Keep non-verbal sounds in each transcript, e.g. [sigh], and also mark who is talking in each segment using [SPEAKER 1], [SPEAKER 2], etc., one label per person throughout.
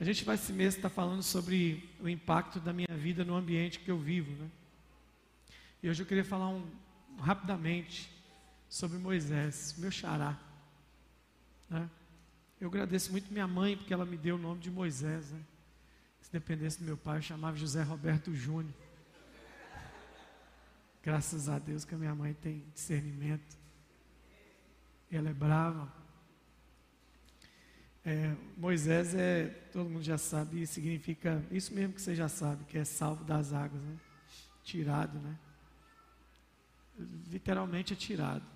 [SPEAKER 1] A gente vai esse mês estar falando sobre o impacto da minha vida no ambiente que eu vivo, né? E hoje eu queria falar um, rapidamente sobre Moisés, meu xará. Né? Eu agradeço muito minha mãe porque ela me deu o nome de Moisés. Né? Se dependesse do meu pai, eu chamava José Roberto Júnior. Graças a Deus que a minha mãe tem discernimento. Ela é brava. É, Moisés é, todo mundo já sabe, significa isso mesmo que você já sabe, que é salvo das águas, né? Tirado, né? Literalmente é tirado.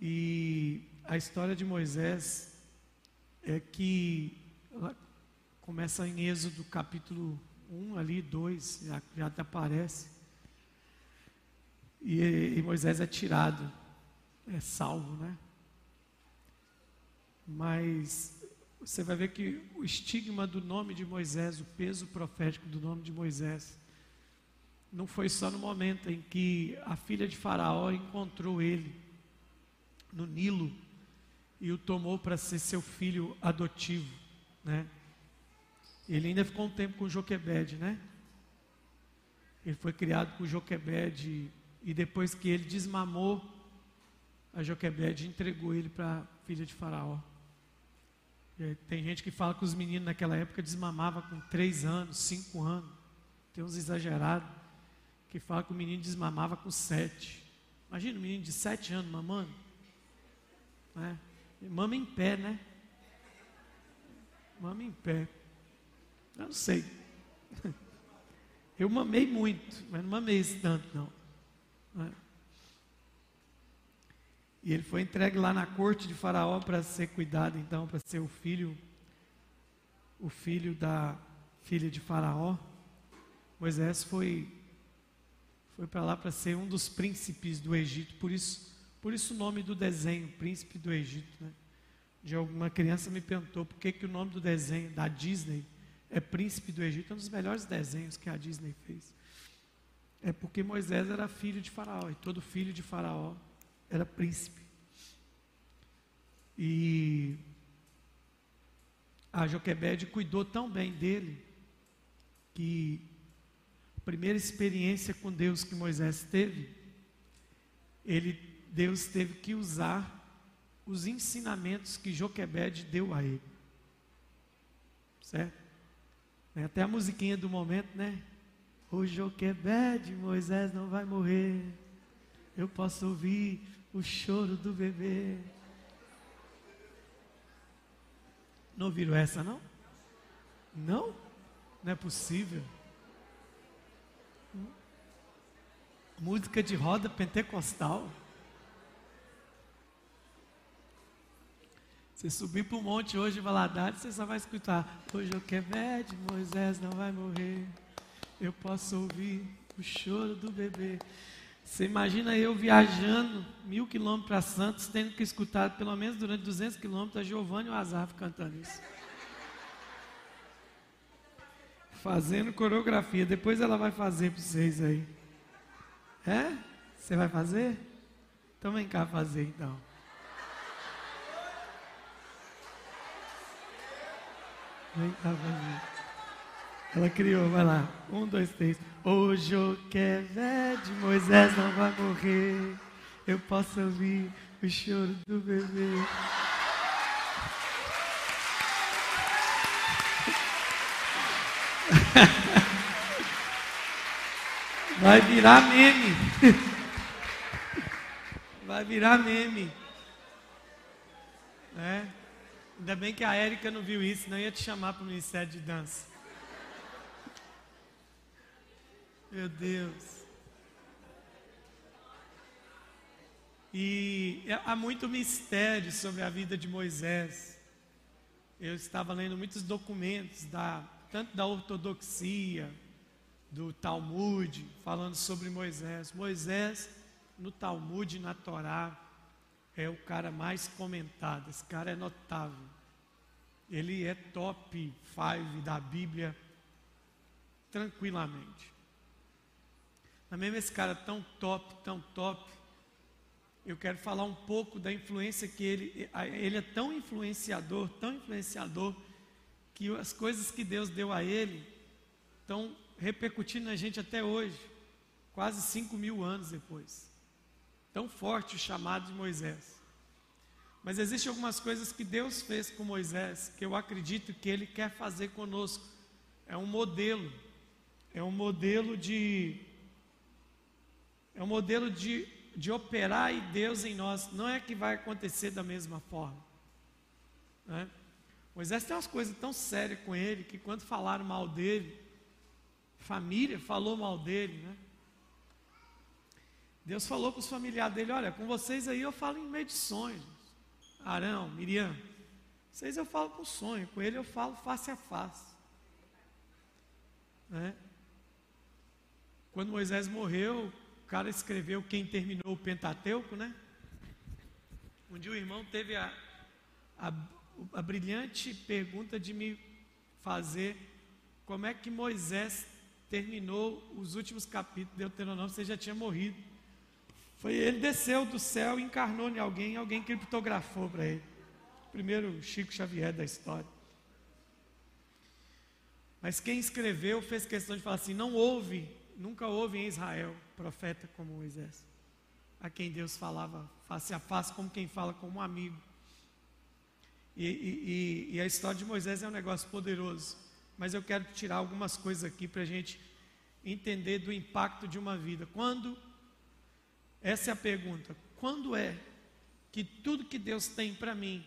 [SPEAKER 1] E a história de Moisés é que começa em Êxodo capítulo 1, ali, 2, já, já aparece. E, e Moisés é tirado, é salvo, né? Mas você vai ver que o estigma do nome de Moisés, o peso profético do nome de Moisés, não foi só no momento em que a filha de Faraó encontrou ele no Nilo e o tomou para ser seu filho adotivo, né? Ele ainda ficou um tempo com Joquebede, né? Ele foi criado com Joquebede e depois que ele desmamou, a Joquebede entregou ele para a filha de Faraó. Tem gente que fala que os meninos naquela época desmamavam com três anos, cinco anos. Tem uns exagerados que falam que o menino desmamava com sete. Imagina um menino de sete anos mamando. Né? Mama em pé, né? Mama em pé. Eu não sei. [laughs] Eu mamei muito, mas não mamei esse tanto, não. Né? E ele foi entregue lá na corte de Faraó para ser cuidado, então, para ser o filho, o filho da filha de Faraó. Moisés foi, foi para lá para ser um dos príncipes do Egito, por isso por isso o nome do desenho, Príncipe do Egito. Né? De alguma criança me perguntou por que, que o nome do desenho da Disney é Príncipe do Egito, é um dos melhores desenhos que a Disney fez. É porque Moisés era filho de Faraó, e todo filho de Faraó era príncipe. E a Joquebede cuidou tão bem dele que a primeira experiência com Deus que Moisés teve, ele Deus teve que usar os ensinamentos que Joquebede deu a ele. Certo? Até a musiquinha do momento, né? O Joquebede, Moisés não vai morrer. Eu posso ouvir o choro do bebê. Não ouviram essa, não? Não? Não é possível. Música de roda pentecostal. Você subir para o monte hoje, Valadares, você só vai escutar. Hoje eu quero de Moisés não vai morrer. Eu posso ouvir o choro do bebê. Você imagina eu viajando mil quilômetros para Santos, tendo que escutar pelo menos durante 200 quilômetros a Giovanni e Azaf cantando isso. Fazendo coreografia. Depois ela vai fazer para vocês aí. É? Você vai fazer? Então vem cá fazer então. Vem cá, vai Ela criou, vai lá. Um, dois, três. Hoje o Kevé de Moisés não vai morrer. Eu posso ouvir o choro do bebê. [laughs] Vai virar meme. Vai virar meme. É. Ainda bem que a Érica não viu isso, não ia te chamar para o Ministério de Dança. Meu Deus. E há muito mistério sobre a vida de Moisés. Eu estava lendo muitos documentos, da, tanto da ortodoxia, do Talmud, falando sobre Moisés. Moisés, no Talmud, na Torá, é o cara mais comentado, esse cara é notável. Ele é top 5 da Bíblia tranquilamente. Mesmo esse cara tão top, tão top, eu quero falar um pouco da influência que ele, ele é tão influenciador, tão influenciador, que as coisas que Deus deu a ele estão repercutindo na gente até hoje, quase cinco mil anos depois. Tão forte o chamado de Moisés. Mas existem algumas coisas que Deus fez com Moisés que eu acredito que Ele quer fazer conosco. É um modelo, é um modelo de, é um modelo de de operar e Deus em nós. Não é que vai acontecer da mesma forma. Né? Moisés tem umas coisas tão sérias com ele que quando falaram mal dele, família falou mal dele, né? Deus falou com os familiares dele: Olha, com vocês aí eu falo em meio de sonhos. Arão, Miriam, vocês eu falo com sonho, com ele eu falo face a face. Né? Quando Moisés morreu, o cara escreveu quem terminou o Pentateuco, né? Um dia o irmão teve a, a, a brilhante pergunta de me fazer como é que Moisés terminou os últimos capítulos de Deuteronômio, você já tinha morrido. Foi ele desceu do céu, encarnou em alguém, alguém criptografou para ele. Primeiro Chico Xavier da história. Mas quem escreveu fez questão de falar assim: não houve Nunca houve em Israel profeta como Moisés, a quem Deus falava face a face, como quem fala como um amigo. E, e, e a história de Moisés é um negócio poderoso, mas eu quero tirar algumas coisas aqui para a gente entender do impacto de uma vida. Quando, essa é a pergunta, quando é que tudo que Deus tem para mim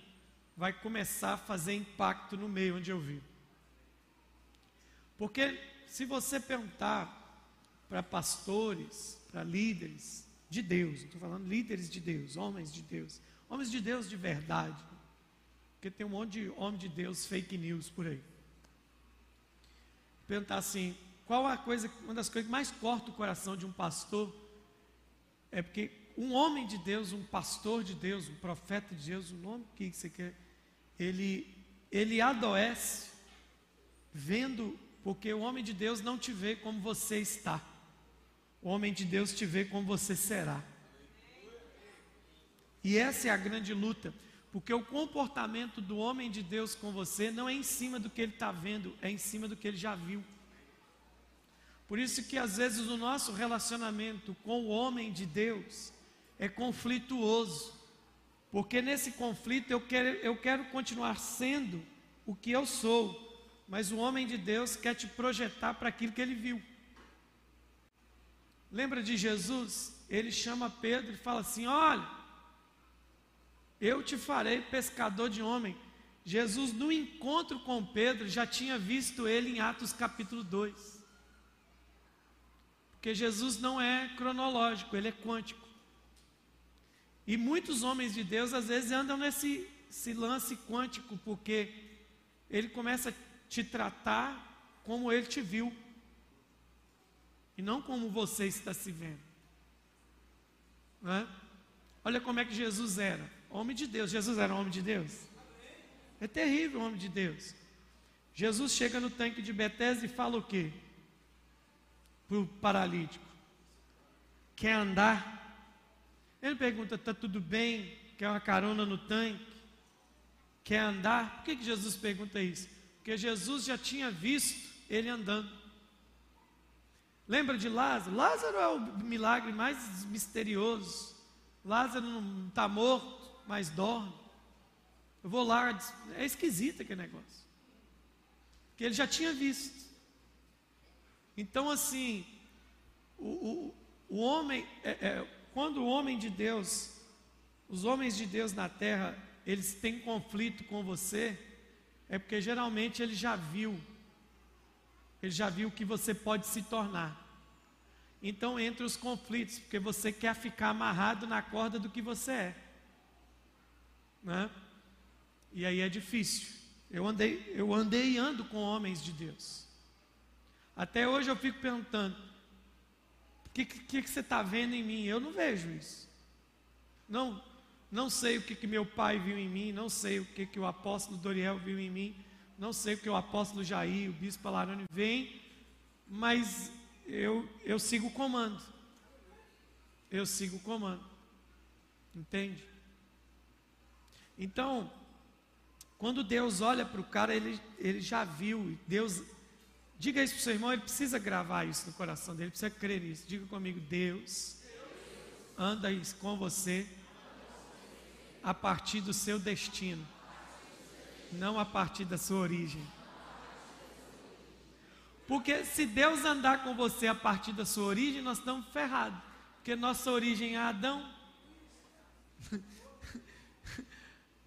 [SPEAKER 1] vai começar a fazer impacto no meio onde eu vivo? Porque se você perguntar para pastores, para líderes de Deus, estou falando líderes de Deus, homens de Deus, homens de Deus de verdade, porque tem um monte de homem de Deus fake news por aí. Perguntar assim, qual a coisa, uma das coisas que mais corta o coração de um pastor é porque um homem de Deus, um pastor de Deus, um profeta de Deus, o nome que você quer, ele, ele adoece vendo, porque o homem de Deus não te vê como você está. O homem de Deus te vê como você será. E essa é a grande luta, porque o comportamento do homem de Deus com você não é em cima do que ele está vendo, é em cima do que ele já viu. Por isso que às vezes o nosso relacionamento com o homem de Deus é conflituoso, porque nesse conflito eu quero, eu quero continuar sendo o que eu sou, mas o homem de Deus quer te projetar para aquilo que ele viu. Lembra de Jesus? Ele chama Pedro e fala assim: Olha, eu te farei pescador de homem. Jesus, no encontro com Pedro, já tinha visto ele em Atos capítulo 2. Porque Jesus não é cronológico, ele é quântico. E muitos homens de Deus às vezes andam nesse lance quântico, porque ele começa a te tratar como ele te viu e não como você está se vendo. É? Olha como é que Jesus era, homem de Deus. Jesus era homem de Deus. É terrível homem de Deus. Jesus chega no tanque de Betesda e fala o quê? Para o paralítico: Quer andar? Ele pergunta: Está tudo bem? Quer uma carona no tanque? Quer andar? Por que, que Jesus pergunta isso? Porque Jesus já tinha visto ele andando. Lembra de Lázaro? Lázaro é o milagre mais misterioso. Lázaro não está morto, mas dorme. Eu vou lá, é esquisito aquele negócio. Que ele já tinha visto. Então, assim, o, o, o homem, é, é, quando o homem de Deus, os homens de Deus na terra, eles têm conflito com você, é porque geralmente ele já viu ele já viu o que você pode se tornar. Então entre os conflitos, porque você quer ficar amarrado na corda do que você é. Né? E aí é difícil. Eu andei, eu andei e ando com homens de Deus. Até hoje eu fico perguntando: o que, que, que, você está vendo em mim? Eu não vejo isso. Não, não sei o que, que meu pai viu em mim, não sei o que, que o apóstolo Doriel viu em mim, não sei o que o apóstolo Jair, o bispo Alarone veem, mas eu, eu sigo o comando. Eu sigo o comando. Entende? Então, quando Deus olha para o cara, ele, ele já viu. Deus, diga isso para o seu irmão, ele precisa gravar isso no coração dele, precisa crer nisso. Diga comigo, Deus anda com você a partir do seu destino, não a partir da sua origem. Porque se Deus andar com você a partir da sua origem, nós estamos ferrados. Porque nossa origem é Adão. [laughs]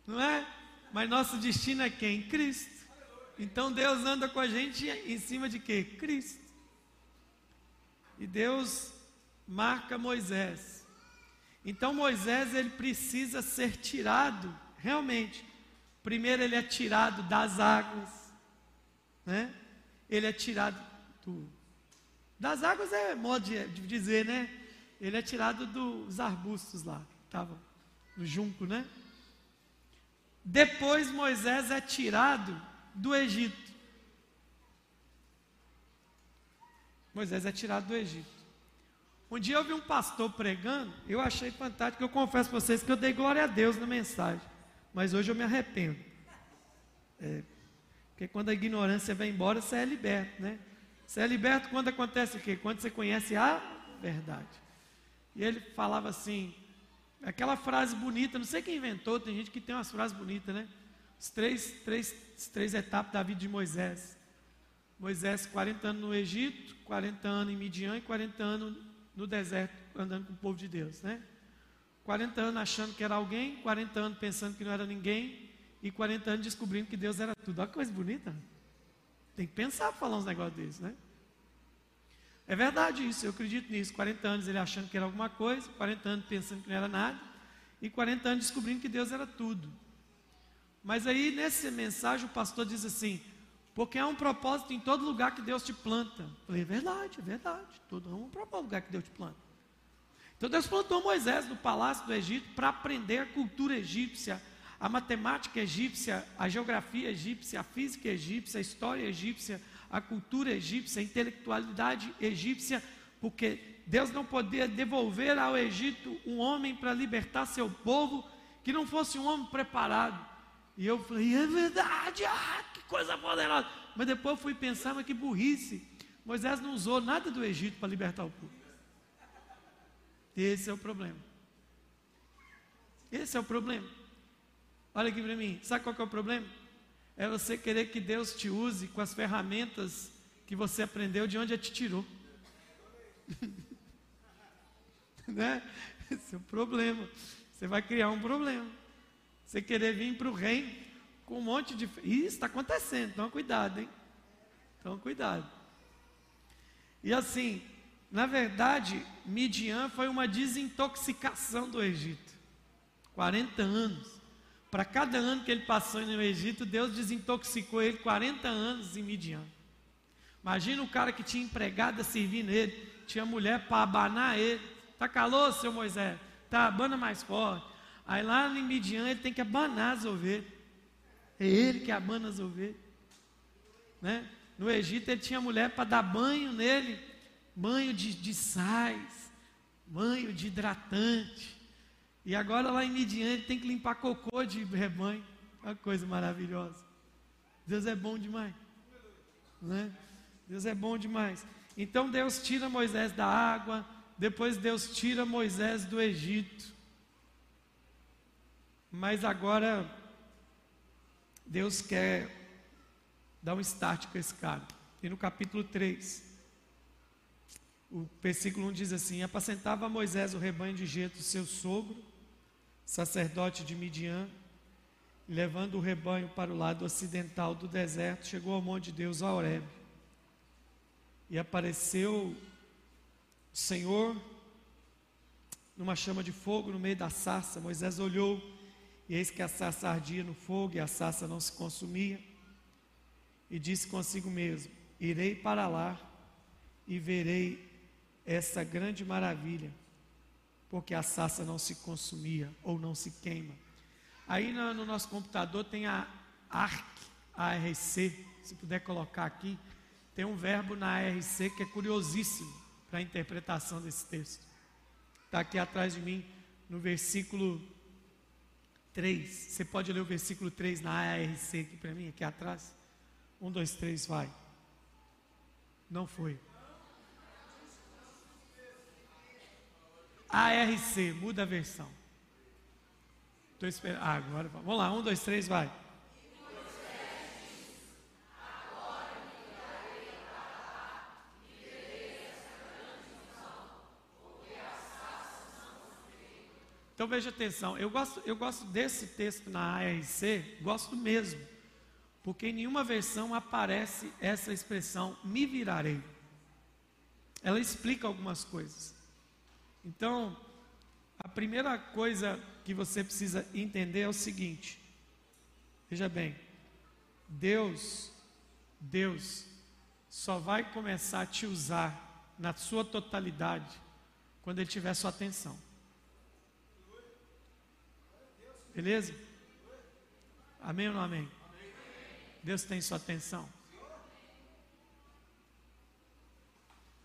[SPEAKER 1] Não é? Mas nosso destino é quem? Cristo. Então Deus anda com a gente em cima de quê? Cristo. E Deus marca Moisés. Então Moisés ele precisa ser tirado, realmente. Primeiro ele é tirado das águas, né? Ele é tirado do, das águas é modo de, de dizer, né? Ele é tirado dos arbustos lá, que estavam no junco, né? Depois Moisés é tirado do Egito. Moisés é tirado do Egito. Um dia eu vi um pastor pregando, eu achei fantástico. Eu confesso para vocês que eu dei glória a Deus na mensagem, mas hoje eu me arrependo. É, porque quando a ignorância vai embora, você é liberto, né? Você é liberto quando acontece o quê? Quando você conhece a verdade. E ele falava assim: Aquela frase bonita, não sei quem inventou, tem gente que tem umas frases bonitas, né? Os três, três, três etapas da vida de Moisés. Moisés, 40 anos no Egito, 40 anos em Midian e 40 anos no deserto, andando com o povo de Deus, né? 40 anos achando que era alguém, 40 anos pensando que não era ninguém, e 40 anos descobrindo que Deus era tudo. Olha que coisa bonita. Tem que pensar para falar uns negócios desses, né? É verdade isso, eu acredito nisso. 40 anos ele achando que era alguma coisa, 40 anos pensando que não era nada, e 40 anos descobrindo que Deus era tudo. Mas aí, nessa mensagem, o pastor diz assim: porque há um propósito em todo lugar que Deus te planta. Eu falei, é verdade, é verdade. Todo há um propósito lugar que Deus te planta. Então Deus plantou Moisés no palácio do Egito para aprender a cultura egípcia, a matemática egípcia, a geografia egípcia, a física egípcia, a história egípcia, a cultura egípcia, a intelectualidade egípcia, porque Deus não podia devolver ao Egito um homem para libertar seu povo que não fosse um homem preparado. E eu falei, é verdade, ah, que coisa poderosa. Mas depois fui pensar, mas que burrice. Moisés não usou nada do Egito para libertar o povo. Esse é o problema. Esse é o problema. Olha aqui para mim, sabe qual é o problema? é você querer que Deus te use com as ferramentas que você aprendeu de onde Ele te tirou. [laughs] né? Esse é o problema. Você vai criar um problema. Você querer vir para o reino com um monte de. Isso está acontecendo, então cuidado, hein? Então cuidado. E assim, na verdade, Midian foi uma desintoxicação do Egito. 40 anos. Para cada ano que ele passou no Egito, Deus desintoxicou ele 40 anos em Midian. Imagina o cara que tinha empregada servindo ele, tinha mulher para abanar ele. Tá calor, seu Moisés? Tá, abana mais forte. Aí lá em Midian ele tem que abanar as ovelhas. É ele que abana as ovelhas. Né? No Egito ele tinha mulher para dar banho nele, banho de, de sais, banho de hidratante. E agora lá em Midian tem que limpar cocô de rebanho. Uma coisa maravilhosa. Deus é bom demais. Né? Deus é bom demais. Então Deus tira Moisés da água, depois Deus tira Moisés do Egito. Mas agora Deus quer dar um start com esse cara. E no capítulo 3, o versículo 1 diz assim: Apacentava Moisés o rebanho de Jetro, seu sogro, sacerdote de Midian, levando o rebanho para o lado ocidental do deserto, chegou ao monte de Deus, a Horeb. E apareceu o Senhor numa chama de fogo no meio da sarça. Moisés olhou, e eis que a sarça ardia no fogo e a sarça não se consumia. E disse consigo mesmo: Irei para lá e verei essa grande maravilha porque a sassa não se consumia ou não se queima. Aí no, no nosso computador tem a ARC, ARC, se puder colocar aqui, tem um verbo na ARC que é curiosíssimo para a interpretação desse texto. Está aqui atrás de mim, no versículo 3. Você pode ler o versículo 3 na ARC aqui para mim, aqui atrás? 1, 2, 3, vai. Não foi. ARC, muda a versão. Estou esperando. Ah, agora vamos lá, 1, 2, 3, vai. Então veja atenção, eu gosto, eu gosto desse texto na ARC, gosto mesmo, porque em nenhuma versão aparece essa expressão me virarei. Ela explica algumas coisas. Então, a primeira coisa que você precisa entender é o seguinte: veja bem, Deus, Deus só vai começar a te usar na sua totalidade quando Ele tiver sua atenção. Beleza? Amém ou não amém? Deus tem sua atenção.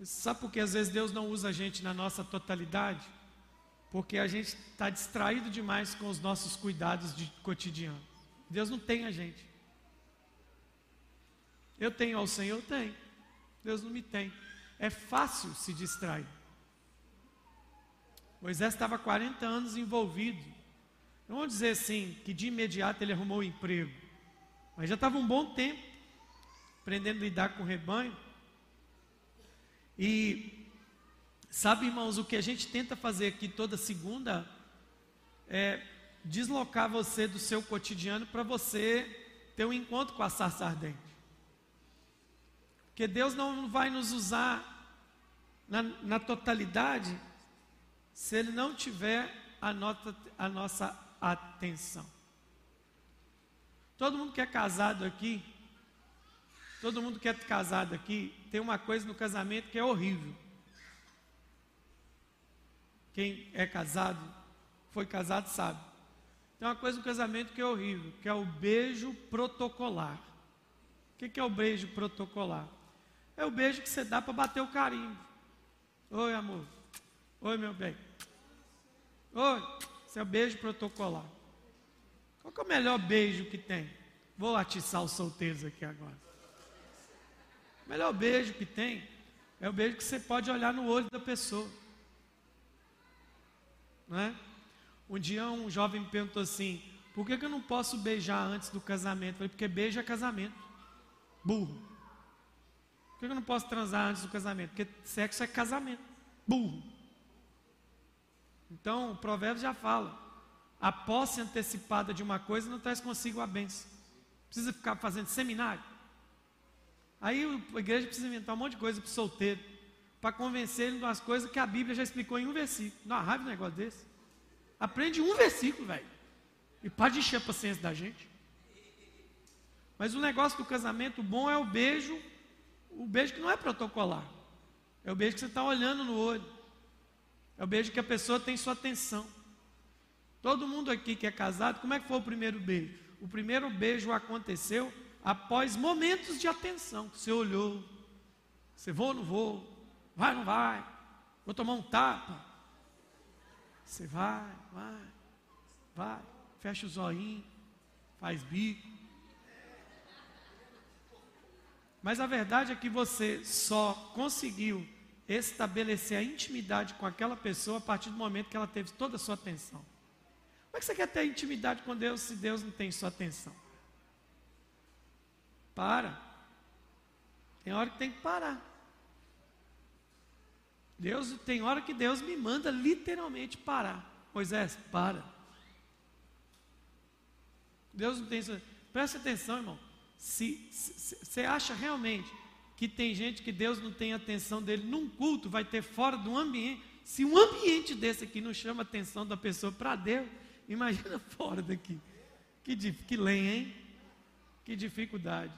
[SPEAKER 1] Sabe por que às vezes Deus não usa a gente na nossa totalidade? Porque a gente está distraído demais com os nossos cuidados de cotidiano. Deus não tem a gente. Eu tenho ao Senhor? Eu tenho. Deus não me tem. É fácil se distrair. Moisés estava 40 anos envolvido Vamos dizer assim, que de imediato ele arrumou um emprego. Mas já estava um bom tempo aprendendo a lidar com o rebanho. E sabe, irmãos, o que a gente tenta fazer aqui toda segunda é deslocar você do seu cotidiano para você ter um encontro com a sarça ardente. Porque Deus não vai nos usar na, na totalidade se Ele não tiver a, nota, a nossa atenção. Todo mundo que é casado aqui, todo mundo que é casado aqui, tem uma coisa no casamento que é horrível. Quem é casado, foi casado, sabe. Tem uma coisa no casamento que é horrível, que é o beijo protocolar. O que é o beijo protocolar? É o beijo que você dá para bater o carinho. Oi, amor. Oi, meu bem. Oi. Esse é o beijo protocolar. Qual é o melhor beijo que tem? Vou atiçar os solteiros aqui agora. O melhor beijo que tem é o beijo que você pode olhar no olho da pessoa. Não é? Um dia um jovem me perguntou assim: por que, que eu não posso beijar antes do casamento? Eu falei, porque beijo é casamento. Burro. Por que, que eu não posso transar antes do casamento? Porque sexo é casamento. Burro. Então, o provérbio já fala: a posse antecipada de uma coisa não traz consigo a bênção. Precisa ficar fazendo seminário. Aí a igreja precisa inventar um monte de coisa para o solteiro, para convencer ele de umas coisas que a Bíblia já explicou em um versículo. Uma raiva um negócio desse. Aprende um versículo, velho. E pode encher a paciência da gente. Mas o negócio do casamento bom é o beijo, o beijo que não é protocolar. É o beijo que você está olhando no olho. É o beijo que a pessoa tem sua atenção. Todo mundo aqui que é casado, como é que foi o primeiro beijo? O primeiro beijo aconteceu após momentos de atenção. Você olhou, você vou ou não vou, vai ou não vai, vou tomar um tapa. Você vai, vai, vai, fecha o zoinho, faz bico. Mas a verdade é que você só conseguiu estabelecer a intimidade com aquela pessoa a partir do momento que ela teve toda a sua atenção. Como é que você quer ter intimidade com Deus se Deus não tem sua atenção? Para. Tem hora que tem que parar. Deus tem hora que Deus me manda literalmente parar. Moisés, para. Deus não tem isso. Preste atenção, irmão. Se você acha realmente que tem gente que Deus não tem atenção dele num culto, vai ter fora do ambiente. Se um ambiente desse aqui não chama a atenção da pessoa para Deus, imagina [laughs] fora daqui. Que, que lenha, hein? Que dificuldade.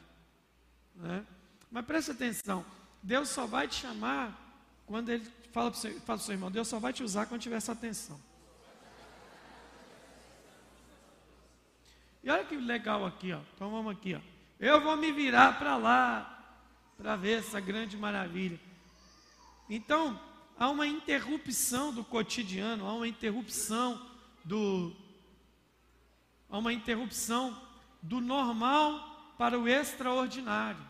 [SPEAKER 1] Né? Mas preste atenção: Deus só vai te chamar quando Ele fala para o seu, seu irmão, Deus só vai te usar quando tiver essa atenção. E olha que legal aqui, ó. Então vamos aqui, ó. Eu vou me virar para lá para ver essa grande maravilha. Então, há uma interrupção do cotidiano, há uma interrupção do há uma interrupção do normal para o extraordinário.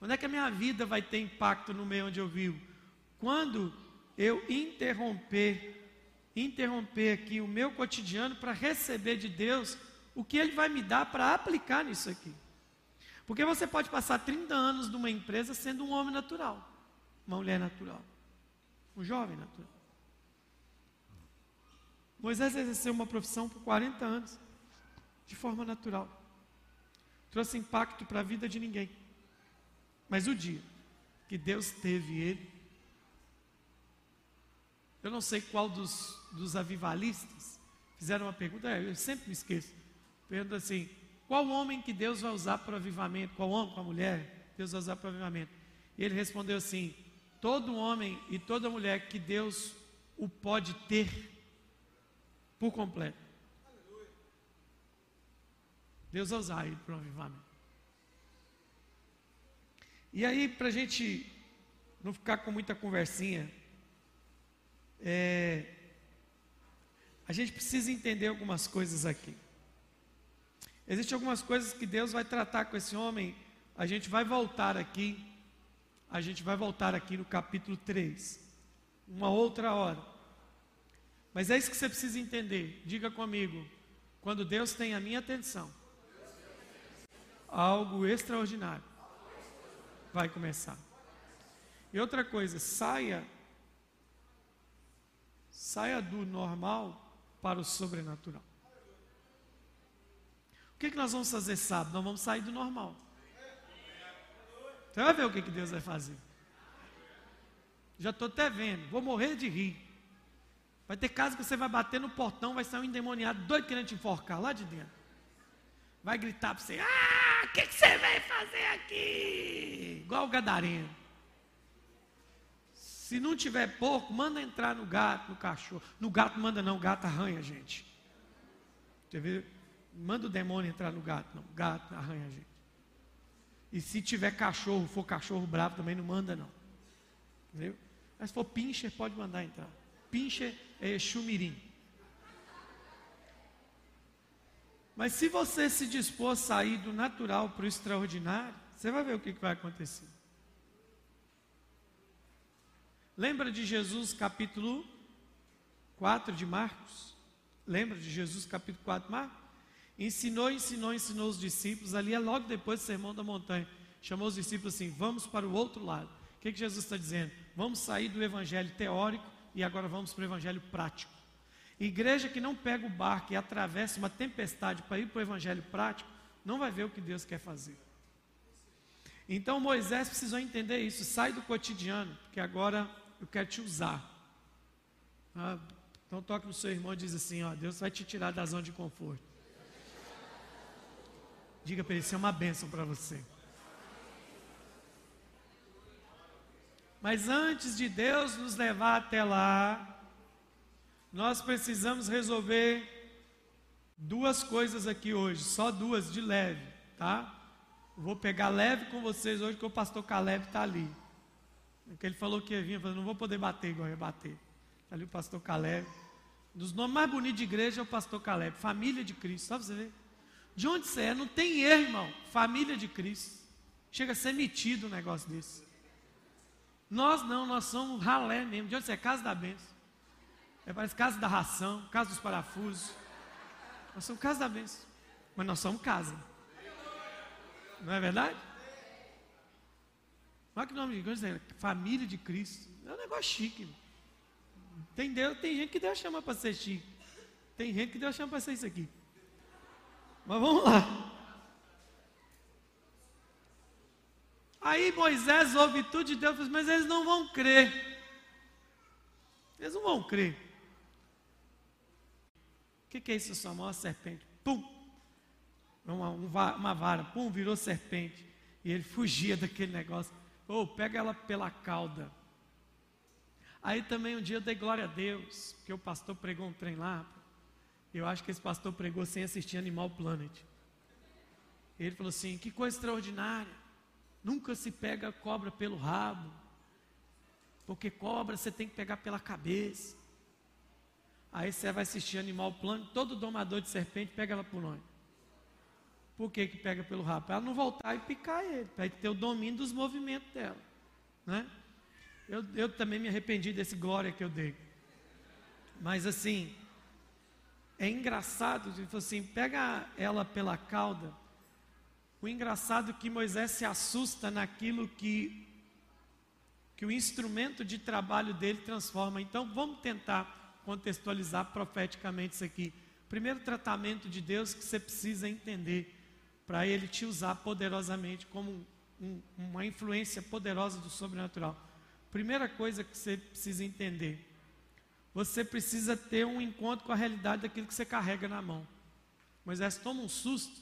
[SPEAKER 1] Onde é que a minha vida vai ter impacto no meio onde eu vivo? Quando eu interromper interromper aqui o meu cotidiano para receber de Deus o que Ele vai me dar para aplicar nisso aqui. Porque você pode passar 30 anos numa empresa sendo um homem natural, uma mulher natural, um jovem natural. Moisés exerceu uma profissão por 40 anos, de forma natural. Trouxe impacto para a vida de ninguém. Mas o dia que Deus teve ele, eu não sei qual dos, dos avivalistas fizeram uma pergunta, é, eu sempre me esqueço. Pergunta assim: qual homem que Deus vai usar para o avivamento? Qual homem, qual mulher Deus vai usar para o avivamento? E ele respondeu assim: todo homem e toda mulher que Deus o pode ter por completo. Deus vai usar ele para o avivamento. E aí, para a gente não ficar com muita conversinha, é, a gente precisa entender algumas coisas aqui. Existem algumas coisas que Deus vai tratar com esse homem. A gente vai voltar aqui. A gente vai voltar aqui no capítulo 3. Uma outra hora. Mas é isso que você precisa entender. Diga comigo. Quando Deus tem a minha atenção, algo extraordinário vai começar. E outra coisa, saia saia do normal para o sobrenatural. O que, que nós vamos fazer sábado? Nós vamos sair do normal. Você vai ver o que, que Deus vai fazer. Já estou até vendo, vou morrer de rir. Vai ter casa que você vai bater no portão, vai sair um endemoniado doido querendo te enforcar lá de dentro. Vai gritar para você: Ah, o que, você vai fazer aqui? Igual o gadareno. Se não tiver porco, manda entrar no gato, no cachorro. No gato manda não, gato arranha a gente. Vê? Manda o demônio entrar no gato, não. Gato arranha a gente. E se tiver cachorro, for cachorro bravo, também não manda não. Entendeu? Mas se for pincher, pode mandar entrar. Pincher é chumirim. Mas se você se dispor a sair do natural para o extraordinário, você vai ver o que, vai acontecer. Lembra de Jesus capítulo 4 de Marcos? Lembra de Jesus capítulo 4 de Marcos? Ensinou, ensinou, ensinou os discípulos. Ali é logo depois do sermão da montanha. Chamou os discípulos assim: vamos para o outro lado. O que, que Jesus está dizendo? Vamos sair do evangelho teórico e agora vamos para o evangelho prático. Igreja que não pega o barco e atravessa uma tempestade para ir para o evangelho prático, não vai ver o que Deus quer fazer. Então Moisés precisou entender isso. Sai do cotidiano, porque agora eu quero te usar. Ah, então toque no seu irmão e diz assim: ó, Deus vai te tirar da zona de conforto. Diga para ele, isso é uma bênção para você. Mas antes de Deus nos levar até lá, nós precisamos resolver duas coisas aqui hoje, só duas de leve, tá? Vou pegar leve com vocês hoje, que o pastor Caleb está ali. Porque ele falou que ia vir, não vou poder bater igual ia bater. Está ali o pastor Caleb. Um dos nomes mais bonitos de igreja é o pastor Caleb, família de Cristo, só você ver. De onde você é? Não tem erro, irmão. Família de Cristo. Chega a ser metido um negócio desse. Nós não, nós somos ralé mesmo. De onde você é? Casa da bênção. É, parece casa da ração, casa dos parafusos. Nós somos casa da bênção. Mas nós somos casa. Não é verdade? Olha que nome de igreja, família de Cristo. É um negócio chique. Tem, Deus, tem gente que Deus chama para ser chique. Tem gente que Deus chama para ser isso aqui. Mas vamos lá. Aí Moisés ouve tudo de Deus, mas eles não vão crer. Eles não vão crer. Que, que é isso, sua mão? Uma serpente. Pum! Uma, uma vara, pum, virou serpente. E ele fugia daquele negócio. Ou oh, pega ela pela cauda. Aí também um dia eu dei glória a Deus, porque o pastor pregou um trem lá. Eu acho que esse pastor pregou sem assistir Animal Planet. Ele falou assim: que coisa extraordinária. Nunca se pega cobra pelo rabo. Porque cobra você tem que pegar pela cabeça. Aí você vai assistir Animal Plano, todo domador de serpente pega ela por onde? Por que, que pega pelo rabo? Para ela não voltar e picar ele, para ele ter o domínio dos movimentos dela. Né? Eu, eu também me arrependi desse glória que eu dei. Mas assim, é engraçado, falou assim, pega ela pela cauda. O engraçado é que Moisés se assusta naquilo que que o instrumento de trabalho dele transforma. Então, vamos tentar contextualizar profeticamente isso aqui. Primeiro tratamento de Deus que você precisa entender para ele te usar poderosamente como um, uma influência poderosa do sobrenatural. Primeira coisa que você precisa entender: você precisa ter um encontro com a realidade daquilo que você carrega na mão. Moisés toma um susto,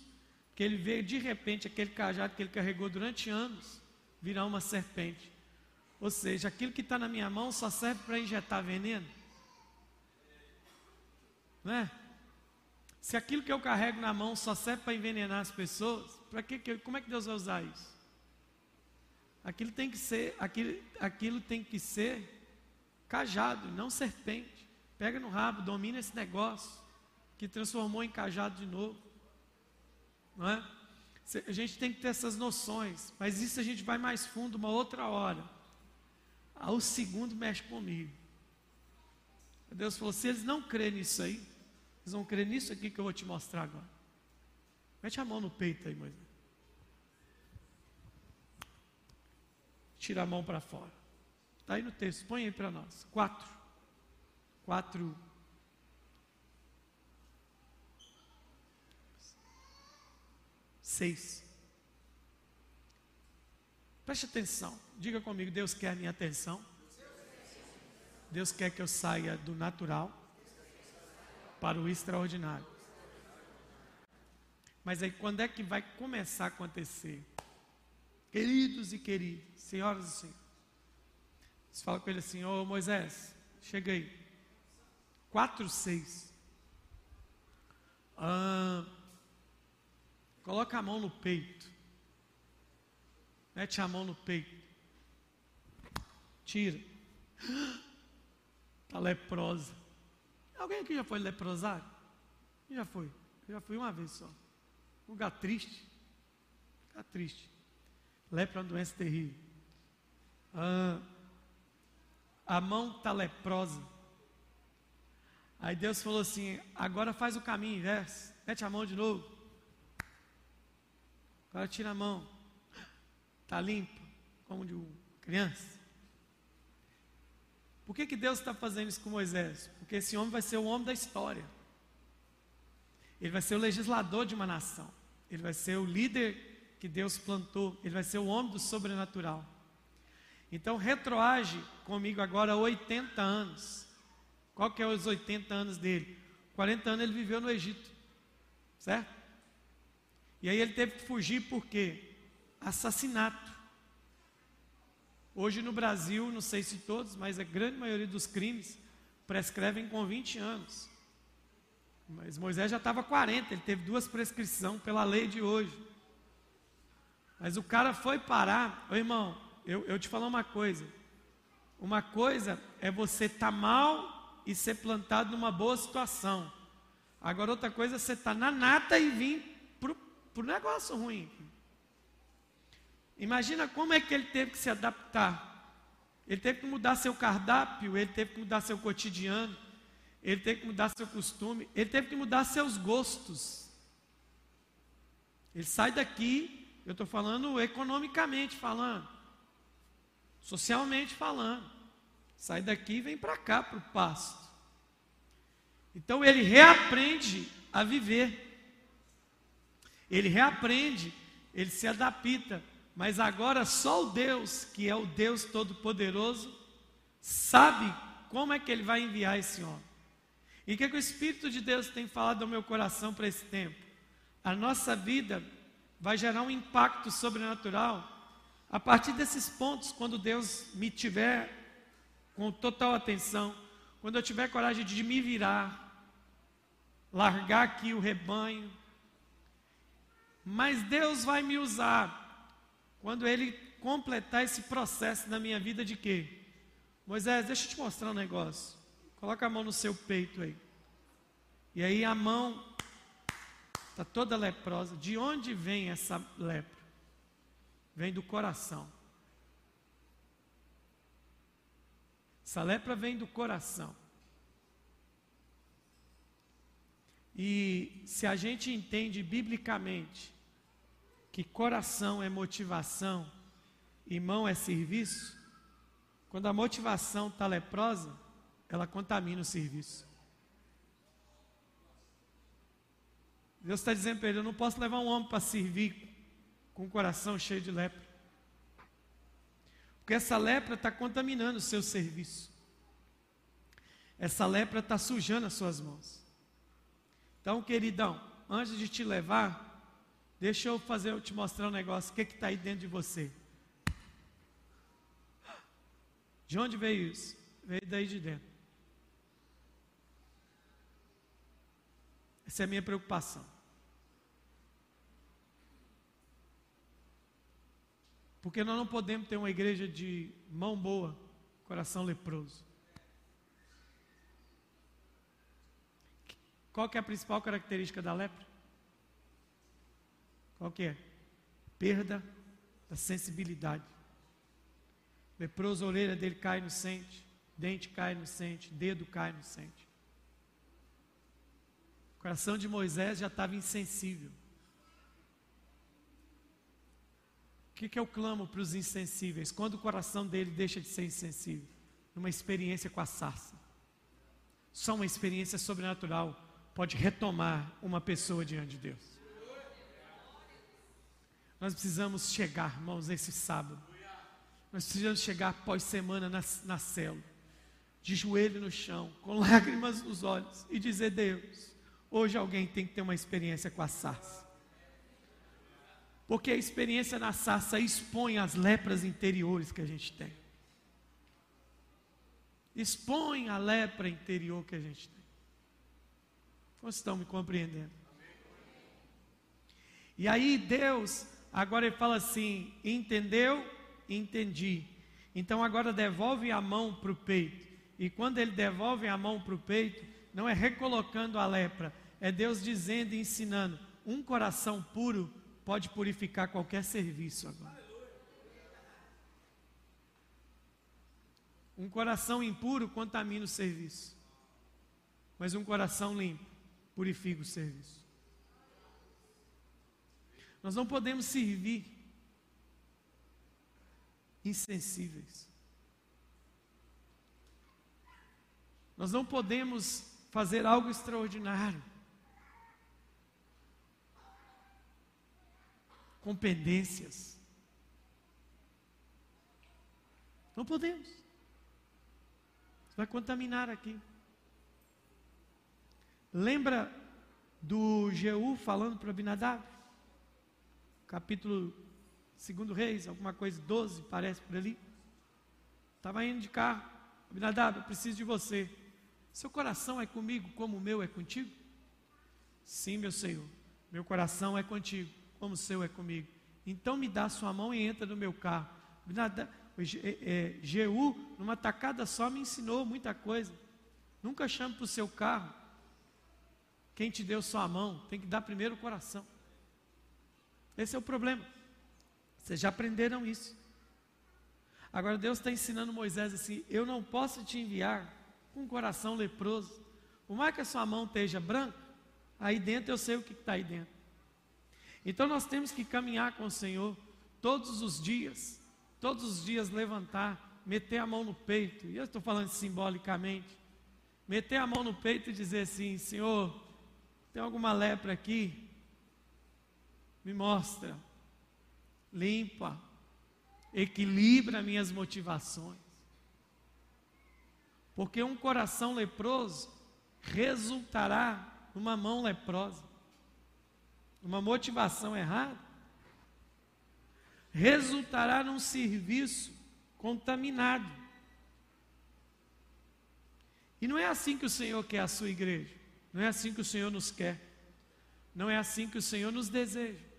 [SPEAKER 1] que ele vê de repente aquele cajado que ele carregou durante anos virar uma serpente. Ou seja, aquilo que está na minha mão só serve para injetar veneno. Não é? Se aquilo que eu carrego na mão só serve para envenenar as pessoas, para que, como é que Deus vai usar isso? Aquilo tem que ser, aquilo, aquilo tem que ser cajado, não serpente. Pega no rabo, domina esse negócio que transformou em cajado de novo. Não é? A gente tem que ter essas noções, mas isso a gente vai mais fundo uma outra hora ao segundo mexe comigo. Deus falou: se eles não crerem nisso aí, eles vão crer nisso aqui que eu vou te mostrar agora. Mete a mão no peito aí, Moisés. Tira a mão para fora. Está aí no texto, põe aí para nós. Quatro. Quatro. Seis. Preste atenção. Diga comigo, Deus quer a minha atenção. Deus quer que eu saia do natural para o extraordinário. Mas aí quando é que vai começar a acontecer? Queridos e queridas, senhoras e senhores. Você fala com ele assim, ô Moisés, chega aí. 4, 6. Ah, coloca a mão no peito. Mete a mão no peito. Tira. Está [gasps] leprosa. Alguém aqui já foi leprosado? Já foi. Eu já fui uma vez só. lugar triste. Lugar triste. Lepra é uma doença terrível. Ah, a mão está leprosa. Aí Deus falou assim: agora faz o caminho inverso. Mete a mão de novo. Agora tira a mão. Está limpa, como de uma criança. Por que, que Deus está fazendo isso com Moisés? Porque esse homem vai ser o homem da história. Ele vai ser o legislador de uma nação. Ele vai ser o líder que Deus plantou. Ele vai ser o homem do sobrenatural. Então retroage comigo agora 80 anos. Qual que é os 80 anos dele? 40 anos ele viveu no Egito. Certo? E aí ele teve que fugir por quê? Assassinato. Hoje no Brasil, não sei se todos, mas a grande maioria dos crimes prescrevem com 20 anos. Mas Moisés já estava 40, ele teve duas prescrições pela lei de hoje. Mas o cara foi parar, ô irmão, eu, eu te falo uma coisa. Uma coisa é você estar tá mal e ser plantado numa boa situação. Agora outra coisa é você estar tá na nata e vir para o negócio ruim. Imagina como é que ele teve que se adaptar. Ele teve que mudar seu cardápio, ele teve que mudar seu cotidiano, ele teve que mudar seu costume, ele teve que mudar seus gostos. Ele sai daqui, eu estou falando economicamente falando, socialmente falando. Sai daqui e vem para cá, para o pasto. Então ele reaprende a viver. Ele reaprende, ele se adapta. Mas agora só o Deus, que é o Deus Todo-Poderoso, sabe como é que ele vai enviar esse homem. E o que, é que o Espírito de Deus tem falado ao meu coração para esse tempo? A nossa vida vai gerar um impacto sobrenatural a partir desses pontos, quando Deus me tiver com total atenção, quando eu tiver coragem de me virar, largar aqui o rebanho. Mas Deus vai me usar quando ele completar esse processo na minha vida de quê? Moisés, deixa eu te mostrar um negócio. Coloca a mão no seu peito aí. E aí a mão está toda leprosa. De onde vem essa lepra? Vem do coração. Essa lepra vem do coração. E se a gente entende biblicamente que coração é motivação e mão é serviço, quando a motivação está leprosa, ela contamina o serviço. Deus está dizendo para ele: Eu não posso levar um homem para servir com o coração cheio de lepra. Porque essa lepra está contaminando o seu serviço. Essa lepra está sujando as suas mãos. Então, queridão, antes de te levar, deixa eu fazer, eu te mostrar um negócio. O que está aí dentro de você? De onde veio isso? Veio daí de dentro. Essa é a minha preocupação. Porque nós não podemos ter uma igreja de mão boa, coração leproso. Qual é a principal característica da lepra? Qual que é? Perda da sensibilidade. Leproso, a orelha dele cai no sente, dente cai no sente, dedo cai no sente. O coração de Moisés já estava insensível. O que, que eu clamo para os insensíveis? Quando o coração dele deixa de ser insensível? Numa experiência com a sarça. Só uma experiência sobrenatural pode retomar uma pessoa diante de Deus. Nós precisamos chegar, irmãos, esse sábado. Nós precisamos chegar pós semana na, na célula, de joelho no chão, com [laughs] lágrimas nos olhos, e dizer: Deus, Hoje alguém tem que ter uma experiência com a sarça. Porque a experiência na sarça expõe as lepras interiores que a gente tem. Expõe a lepra interior que a gente tem. Vocês estão me compreendendo? E aí Deus, agora ele fala assim: entendeu? Entendi. Então agora devolve a mão para o peito. E quando ele devolve a mão para o peito, não é recolocando a lepra, é Deus dizendo e ensinando: um coração puro pode purificar qualquer serviço agora. Um coração impuro contamina o serviço, mas um coração limpo purifica o serviço. Nós não podemos servir insensíveis. Nós não podemos fazer algo extraordinário com pendências. Não podemos. Você vai contaminar aqui. Lembra do Jeú falando para Abinadab? Capítulo 2 Reis, alguma coisa 12, parece por ali. Estava indo de carro. Abinadab, eu preciso de você. Seu coração é comigo como o meu é contigo? Sim, meu Senhor. Meu coração é contigo como o seu é comigo. Então me dá sua mão e entra no meu carro. É, Jeú, numa tacada só, me ensinou muita coisa. Nunca chame para o seu carro. Quem te deu sua mão, tem que dar primeiro o coração. Esse é o problema. Vocês já aprenderam isso. Agora Deus está ensinando Moisés assim: eu não posso te enviar com um coração leproso. Por mais que a sua mão esteja branca, aí dentro eu sei o que está aí dentro. Então nós temos que caminhar com o Senhor todos os dias, todos os dias levantar, meter a mão no peito, e eu estou falando simbolicamente, meter a mão no peito e dizer assim: Senhor, tem alguma lepra aqui? Me mostra, limpa, equilibra minhas motivações. Porque um coração leproso resultará numa mão leprosa uma motivação errada, resultará num serviço contaminado. E não é assim que o Senhor quer a sua igreja, não é assim que o Senhor nos quer, não é assim que o Senhor nos deseja.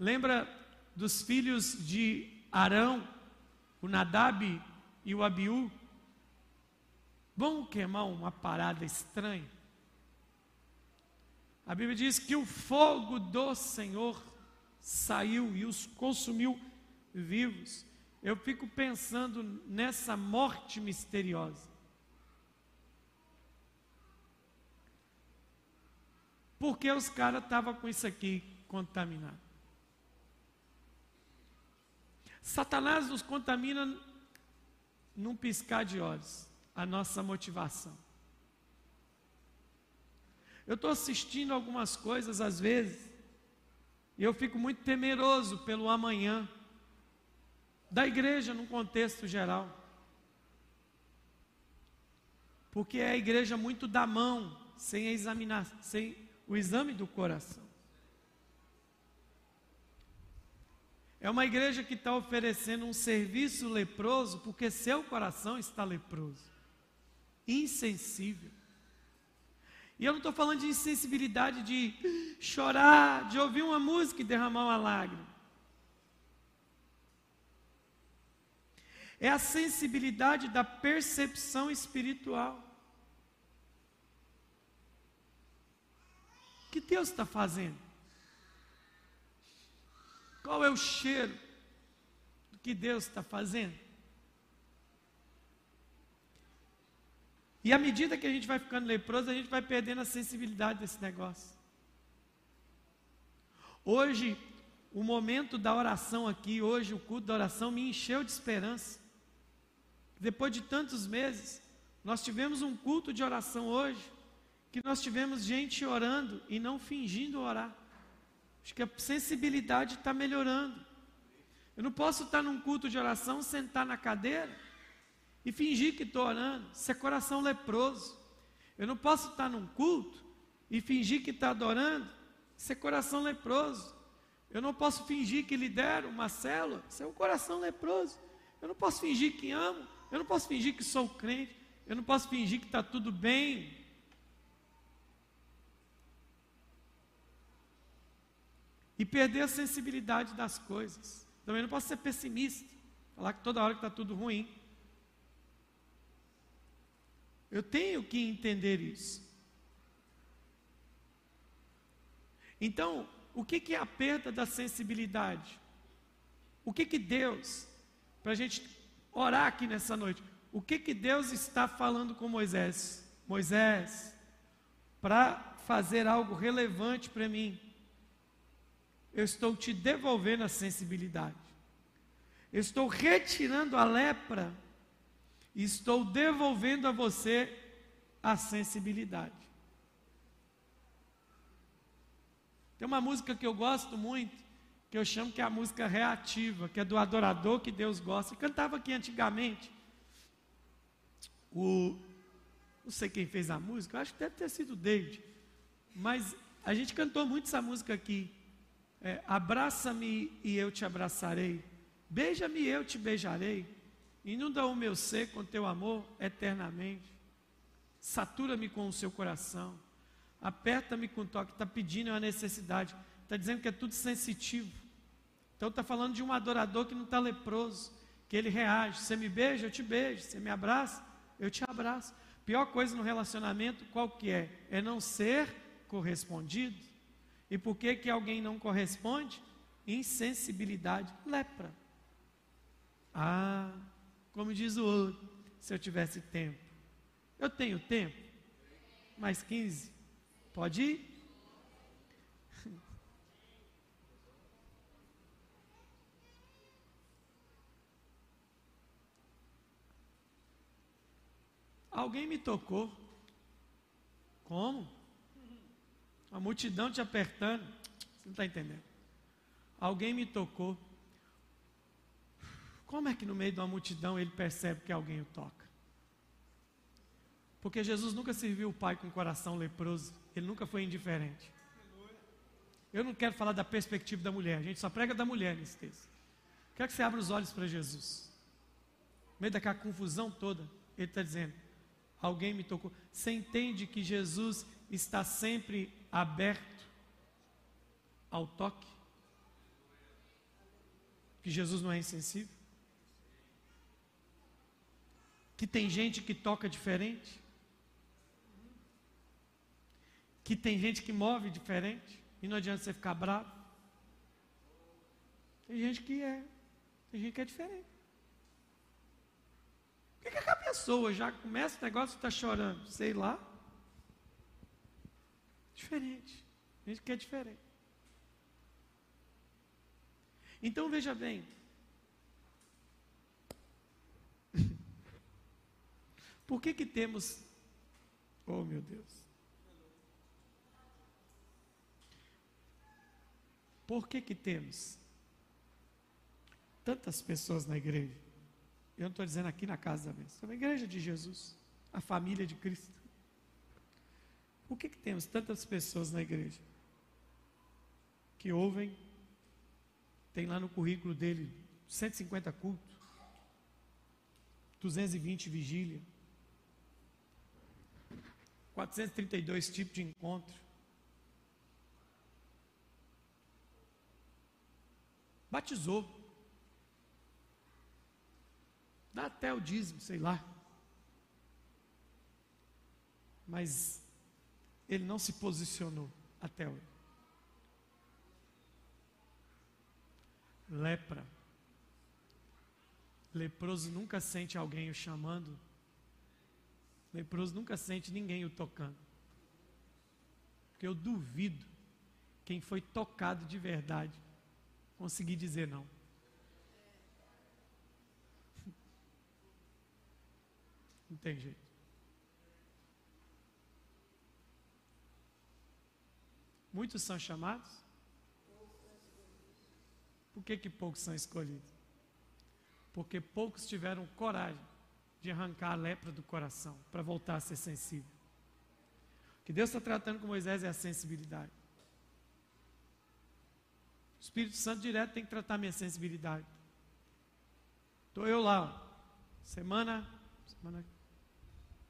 [SPEAKER 1] Lembra dos filhos de Arão o Nadab e o Abiú, vão queimar uma parada estranha. A Bíblia diz que o fogo do Senhor saiu e os consumiu vivos. Eu fico pensando nessa morte misteriosa. Porque os caras estavam com isso aqui contaminado. Satanás nos contamina num piscar de olhos a nossa motivação. Eu estou assistindo algumas coisas às vezes, e eu fico muito temeroso pelo amanhã da igreja num contexto geral. Porque é a igreja muito da mão, sem examinar, sem o exame do coração. É uma igreja que está oferecendo um serviço leproso porque seu coração está leproso, insensível. E eu não estou falando de insensibilidade de chorar, de ouvir uma música e derramar uma lágrima. É a sensibilidade da percepção espiritual. O que Deus está fazendo? Qual é o cheiro do que Deus está fazendo? E à medida que a gente vai ficando leproso, a gente vai perdendo a sensibilidade desse negócio. Hoje, o momento da oração aqui, hoje o culto da oração me encheu de esperança. Depois de tantos meses, nós tivemos um culto de oração hoje, que nós tivemos gente orando e não fingindo orar. Acho que a sensibilidade está melhorando. Eu não posso estar num culto de oração, sentar na cadeira e fingir que estou orando. Isso é coração leproso. Eu não posso estar num culto e fingir que está adorando. Isso é coração leproso. Eu não posso fingir que lidero uma célula. Isso é um coração leproso. Eu não posso fingir que amo. Eu não posso fingir que sou crente. Eu não posso fingir que está tudo bem. E perder a sensibilidade das coisas. Também não posso ser pessimista. Falar que toda hora que está tudo ruim. Eu tenho que entender isso. Então, o que, que é a perda da sensibilidade? O que, que Deus, para a gente orar aqui nessa noite, o que, que Deus está falando com Moisés? Moisés, para fazer algo relevante para mim, eu estou te devolvendo a sensibilidade. Eu estou retirando a lepra estou devolvendo a você a sensibilidade. Tem uma música que eu gosto muito, que eu chamo que é a música reativa, que é do adorador que Deus gosta. Eu cantava aqui antigamente. O, não sei quem fez a música, acho que deve ter sido o David. Mas a gente cantou muito essa música aqui. É, Abraça-me e eu te abraçarei. Beija-me e eu te beijarei. Inunda o meu ser com teu amor eternamente. Satura-me com o seu coração. Aperta-me com o toque. Está pedindo uma necessidade. Está dizendo que é tudo sensitivo. Então está falando de um adorador que não está leproso. Que ele reage. Você me beija, eu te beijo. Você me abraça, eu te abraço. Pior coisa no relacionamento, qual que é? É não ser correspondido. E por que, que alguém não corresponde? Insensibilidade, lepra. Ah, como diz o outro, se eu tivesse tempo. Eu tenho tempo? Mais 15? Pode ir? [laughs] Alguém me tocou. Como? A multidão te apertando. Você não está entendendo. Alguém me tocou. Como é que no meio de uma multidão ele percebe que alguém o toca? Porque Jesus nunca serviu o Pai com coração leproso, ele nunca foi indiferente. Eu não quero falar da perspectiva da mulher, a gente só prega da mulher nesse texto. Quero que você abra os olhos para Jesus. No meio daquela confusão toda, ele está dizendo: Alguém me tocou. Você entende que Jesus está sempre aberto ao toque? Que Jesus não é insensível? Que tem gente que toca diferente? Que tem gente que move diferente? E não adianta você ficar bravo? Tem gente que é, tem gente que é diferente. Por que, que a pessoa já começa o negócio e está chorando? Sei lá. Diferente. Tem gente que é diferente. Então veja bem. [laughs] Por que que temos Oh, meu Deus. Por que que temos tantas pessoas na igreja? Eu não estou dizendo aqui na casa da bênção, na igreja de Jesus, a família de Cristo. Por que que temos tantas pessoas na igreja que ouvem, tem lá no currículo dele 150 cultos, 220 vigília, 432 tipos de encontro. Batizou. Dá até o dízimo, sei lá. Mas ele não se posicionou até hoje. Lepra. Leproso nunca sente alguém o chamando Leproso nunca sente ninguém o tocando. Porque eu duvido quem foi tocado de verdade conseguir dizer não. [laughs] Não tem jeito. Muitos são chamados? Por que, que poucos são escolhidos? Porque poucos tiveram coragem de arrancar a lepra do coração, para voltar a ser sensível. O que Deus está tratando com Moisés é a sensibilidade. O Espírito Santo direto tem que tratar minha sensibilidade. Estou eu lá, semana, semana,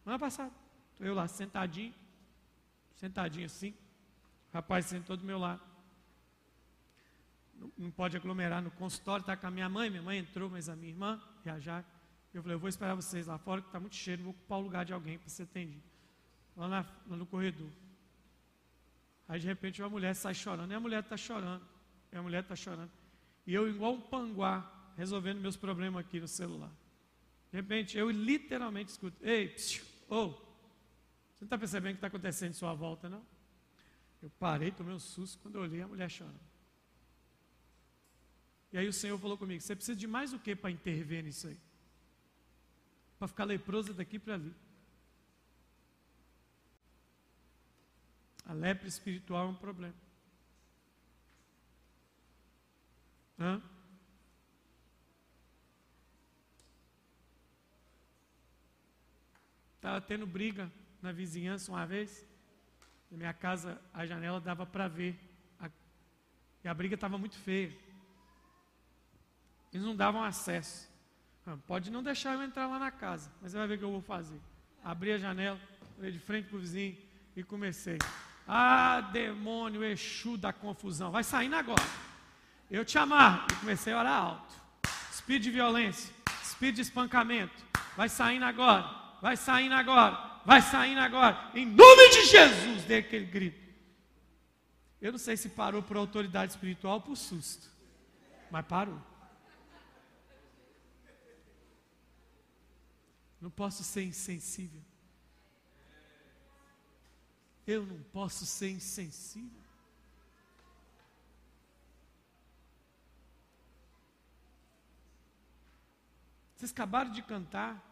[SPEAKER 1] semana passada, estou eu lá sentadinho, sentadinho assim, rapaz sentou do meu lado. Não, não pode aglomerar no consultório, está com a minha mãe, minha mãe entrou, mas a minha irmã e a Jaque. Eu falei, eu vou esperar vocês lá fora, que está muito cheio, vou ocupar o lugar de alguém para ser atendido. Lá, na, lá, no corredor. Aí de repente uma mulher sai chorando, e a mulher está chorando, e a mulher está chorando. E eu, igual um panguá, resolvendo meus problemas aqui no celular. De repente, eu literalmente escuto, ei, psiu, oh, você não está percebendo o que está acontecendo em sua volta, não? Eu parei, tomei um susto quando eu olhei a mulher chorando. E aí o Senhor falou comigo: você precisa de mais o que para intervir nisso aí? para ficar leprosa daqui para ali. A lepra espiritual é um problema. Hã? Estava tendo briga na vizinhança uma vez. Na minha casa, a janela dava para ver. A, e a briga estava muito feia. Eles não davam acesso. Ah, pode não deixar eu entrar lá na casa, mas você vai ver o que eu vou fazer. Abri a janela, olhei de frente para o vizinho e comecei. Ah, demônio, Exu da confusão, vai saindo agora. Eu te amarro. E comecei a orar alto. Espírito de violência, espírito de espancamento, vai saindo agora, vai saindo agora, vai saindo agora. Em nome de Jesus, dei aquele grito. Eu não sei se parou por autoridade espiritual ou por susto, mas parou. Não posso ser insensível. Eu não posso ser insensível. Vocês acabaram de cantar.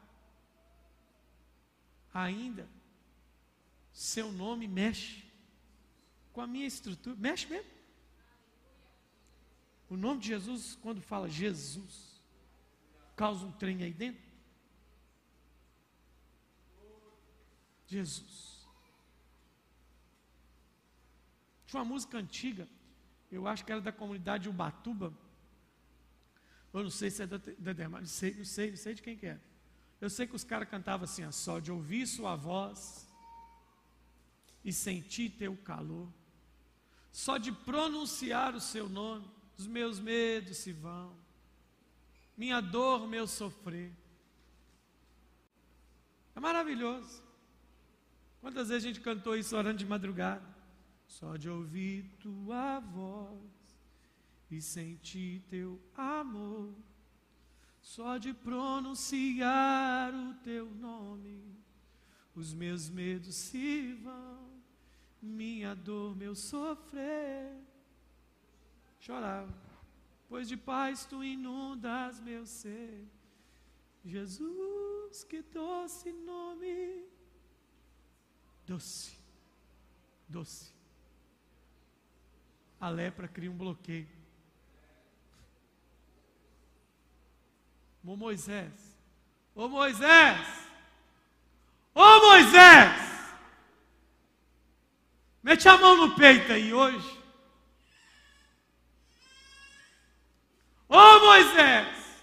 [SPEAKER 1] Ainda, seu nome mexe com a minha estrutura. Mexe mesmo. O nome de Jesus, quando fala Jesus, causa um trem aí dentro. Jesus. Tinha uma música antiga, eu acho que era da comunidade Ubatuba. Eu não sei se é da, da não sei, não sei, não sei de quem que é. Eu sei que os caras cantavam assim, ó, só de ouvir sua voz e sentir teu calor, só de pronunciar o seu nome, os meus medos se vão, minha dor, meu sofrer. É maravilhoso. Quantas vezes a gente cantou isso orando de madrugada? Só de ouvir tua voz e sentir teu amor, só de pronunciar o teu nome, os meus medos se vão, minha dor, meu sofrer. Chorava, pois de paz tu inundas meu ser. Jesus, que doce nome, doce, doce. A lepra cria um bloqueio. Ô Moisés, ô Moisés, ô Moisés, mete a mão no peito aí hoje. Ô Moisés,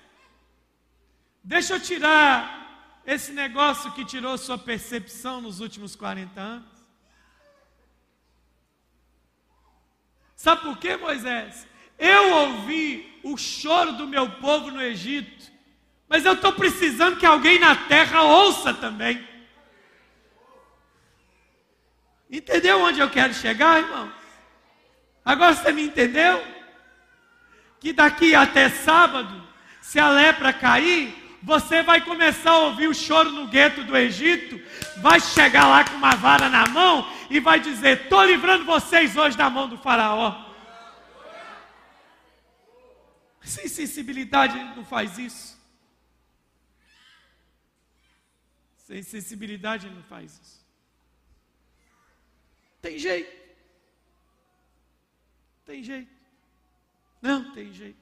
[SPEAKER 1] deixa eu tirar esse negócio que tirou sua percepção nos últimos 40 anos. Sabe por quê, Moisés? Eu ouvi o choro do meu povo no Egito, mas eu estou precisando que alguém na terra ouça também. Entendeu onde eu quero chegar, irmão? Agora você me entendeu? Que daqui até sábado, se a lepra cair, você vai começar a ouvir o choro no gueto do Egito, vai chegar lá com uma vara na mão e vai dizer: Estou livrando vocês hoje da mão do Faraó. Sem sensibilidade ele não faz isso. Sem sensibilidade ele não faz isso. Tem jeito. Tem jeito. Não tem jeito.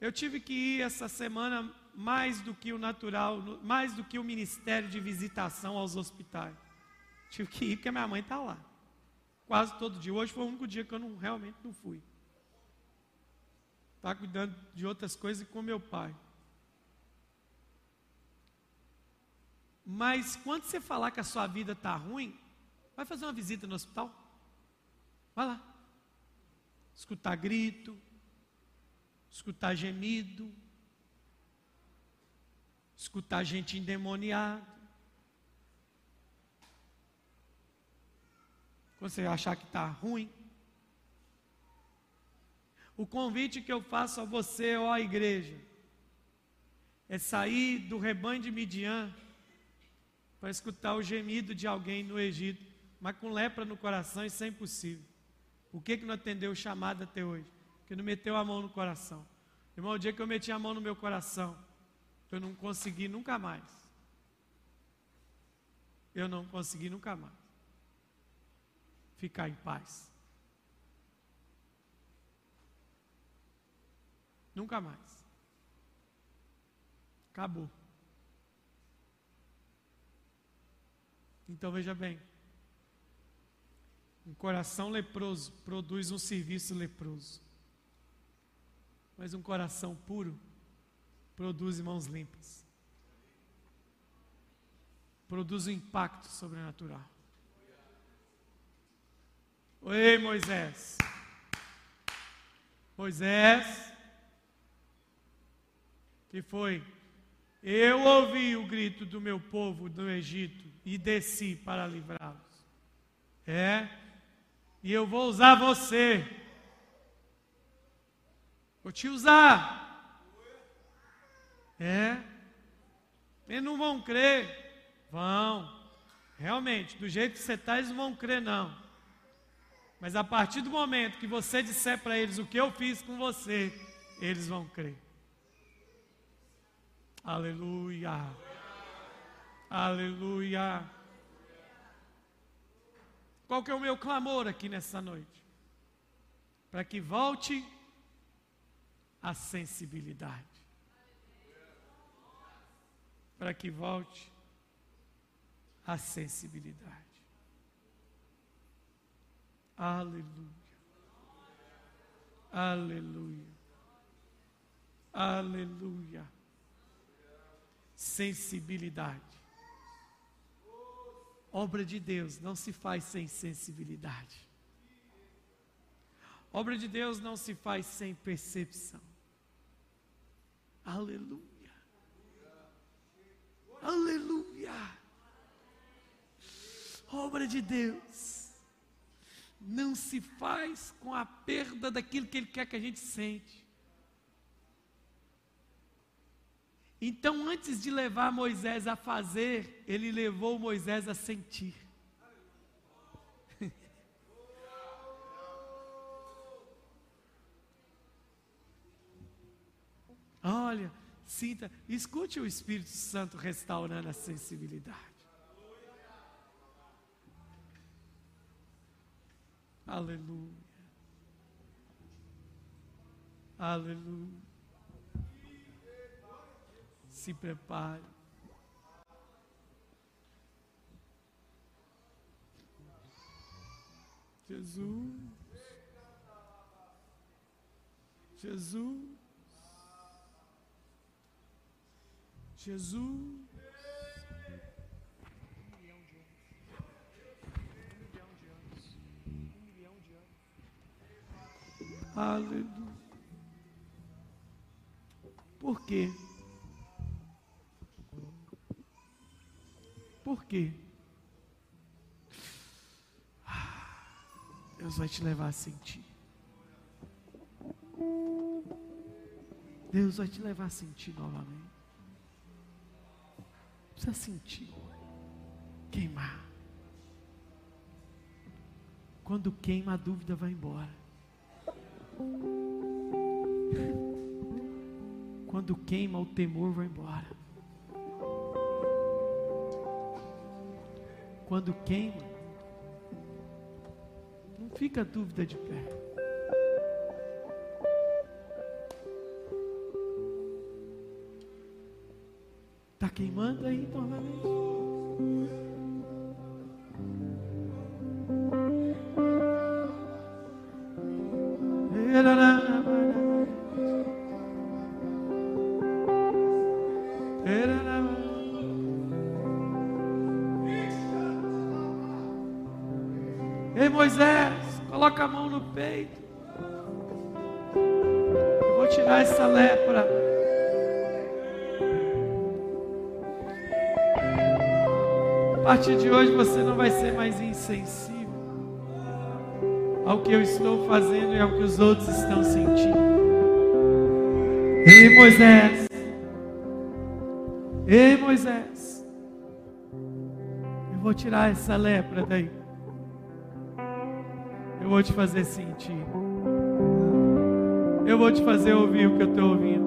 [SPEAKER 1] Eu tive que ir essa semana mais do que o natural, mais do que o ministério de visitação aos hospitais. Tive que ir porque minha mãe está lá. Quase todo dia. Hoje foi o único dia que eu não, realmente não fui. Estava cuidando de outras coisas com meu pai. Mas quando você falar que a sua vida está ruim, vai fazer uma visita no hospital. Vai lá. Escutar grito, escutar gemido, escutar gente endemoniada. Quando você achar que está ruim. O convite que eu faço a você, ó igreja, é sair do rebanho de Midian para escutar o gemido de alguém no Egito, mas com lepra no coração isso é impossível. O que que não atendeu o chamado até hoje? que não meteu a mão no coração. Irmão, o dia que eu meti a mão no meu coração, eu não consegui nunca mais. Eu não consegui nunca mais ficar em paz. Nunca mais. Acabou. Então veja bem. Um coração leproso produz um serviço leproso. Mas um coração puro produz mãos limpas. Produz um impacto sobrenatural. Oi, Moisés. Moisés, que foi? Eu ouvi o grito do meu povo do Egito e desci para livrá-los. É, e eu vou usar você Vou te usar. É. Eles não vão crer. Vão. Realmente, do jeito que você está, eles não vão crer, não. Mas a partir do momento que você disser para eles o que eu fiz com você, eles vão crer. Aleluia. Aleluia. Qual que é o meu clamor aqui nessa noite? Para que volte a sensibilidade. Para que volte a sensibilidade. Aleluia. Aleluia. Aleluia. Sensibilidade. Obra de Deus não se faz sem sensibilidade. Obra de Deus não se faz sem percepção. Aleluia. Aleluia. Obra de Deus. Não se faz com a perda daquilo que Ele quer que a gente sente. Então, antes de levar Moisés a fazer, ele levou Moisés a sentir. [laughs] Olha, sinta, escute o Espírito Santo restaurando a sensibilidade. Aleluia. Aleluia. Se prepare. Jesus. Jesus. Jesus. Aleluia. Por quê? Por quê? Deus vai te levar a sentir. Deus vai te levar a sentir novamente. Precisa sentir. Queimar. Quando queima, a dúvida vai embora. Quando queima, o temor vai embora. Quando queima, não fica dúvida de pé. Está queimando aí novamente? Partir de hoje você não vai ser mais insensível ao que eu estou fazendo e ao que os outros estão sentindo. Ei Moisés, ei Moisés, eu vou tirar essa lepra daí vou te fazer sentir. Eu vou te fazer ouvir o que eu estou ouvindo.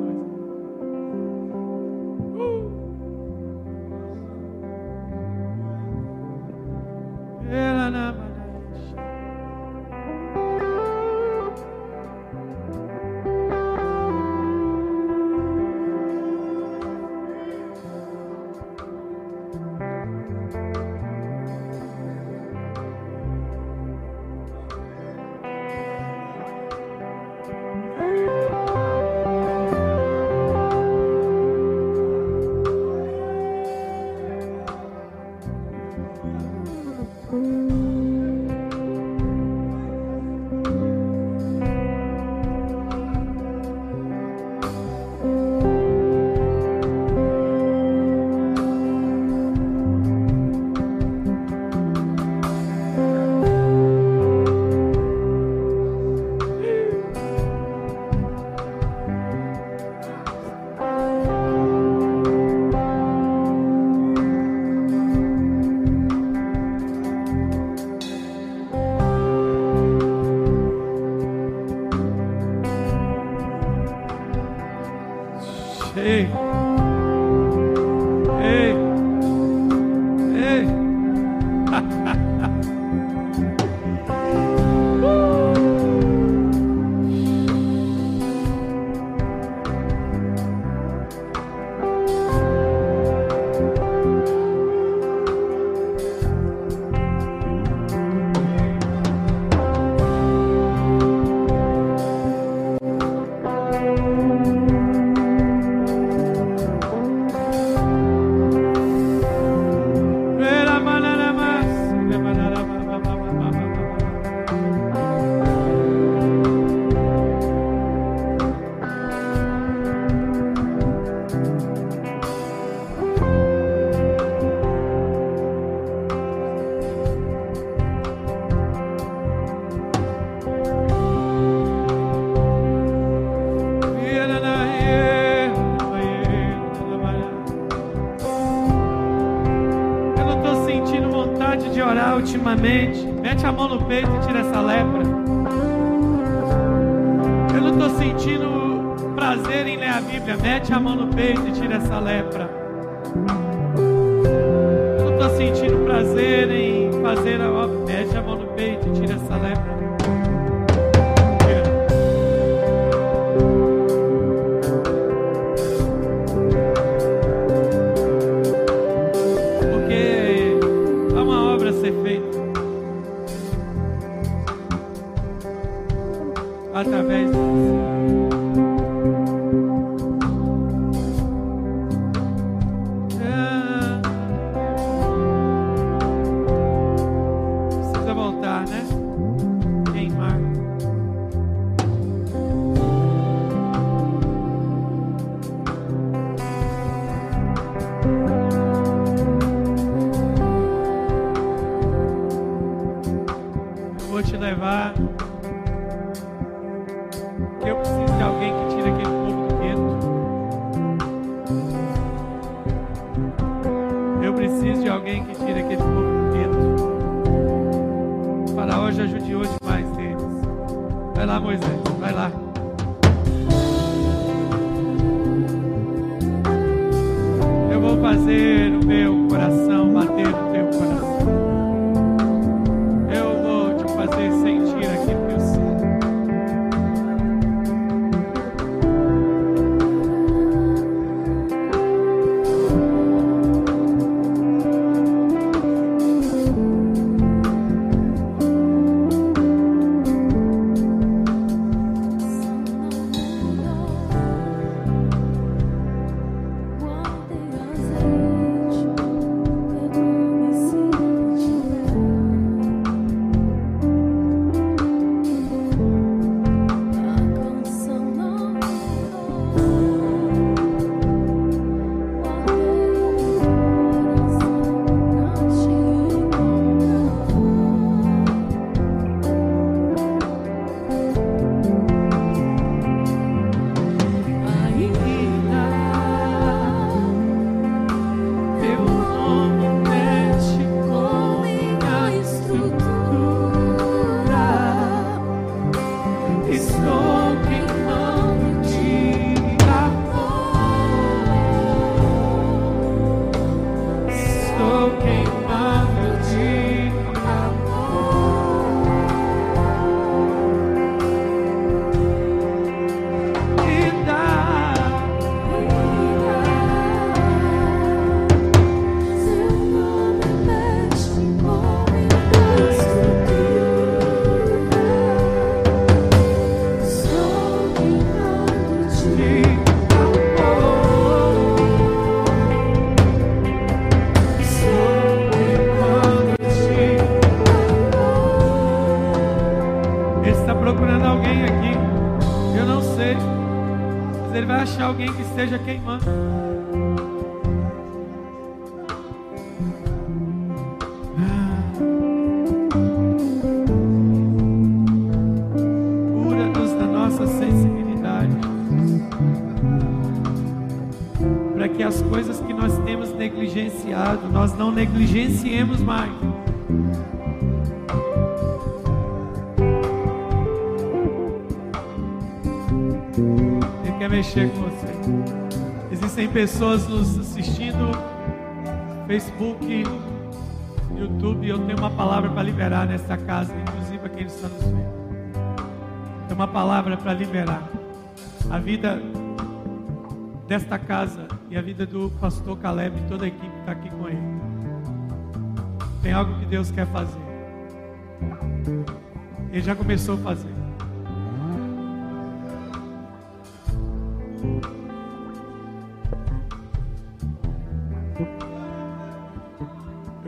[SPEAKER 1] Esteja pessoas nos assistindo, Facebook, YouTube. Eu tenho uma palavra para liberar nesta casa, inclusive a quem está nos vendo. Tem uma palavra para liberar a vida desta casa e a vida do pastor Caleb e toda a equipe que está aqui com ele. Tem algo que Deus quer fazer. Ele já começou a fazer.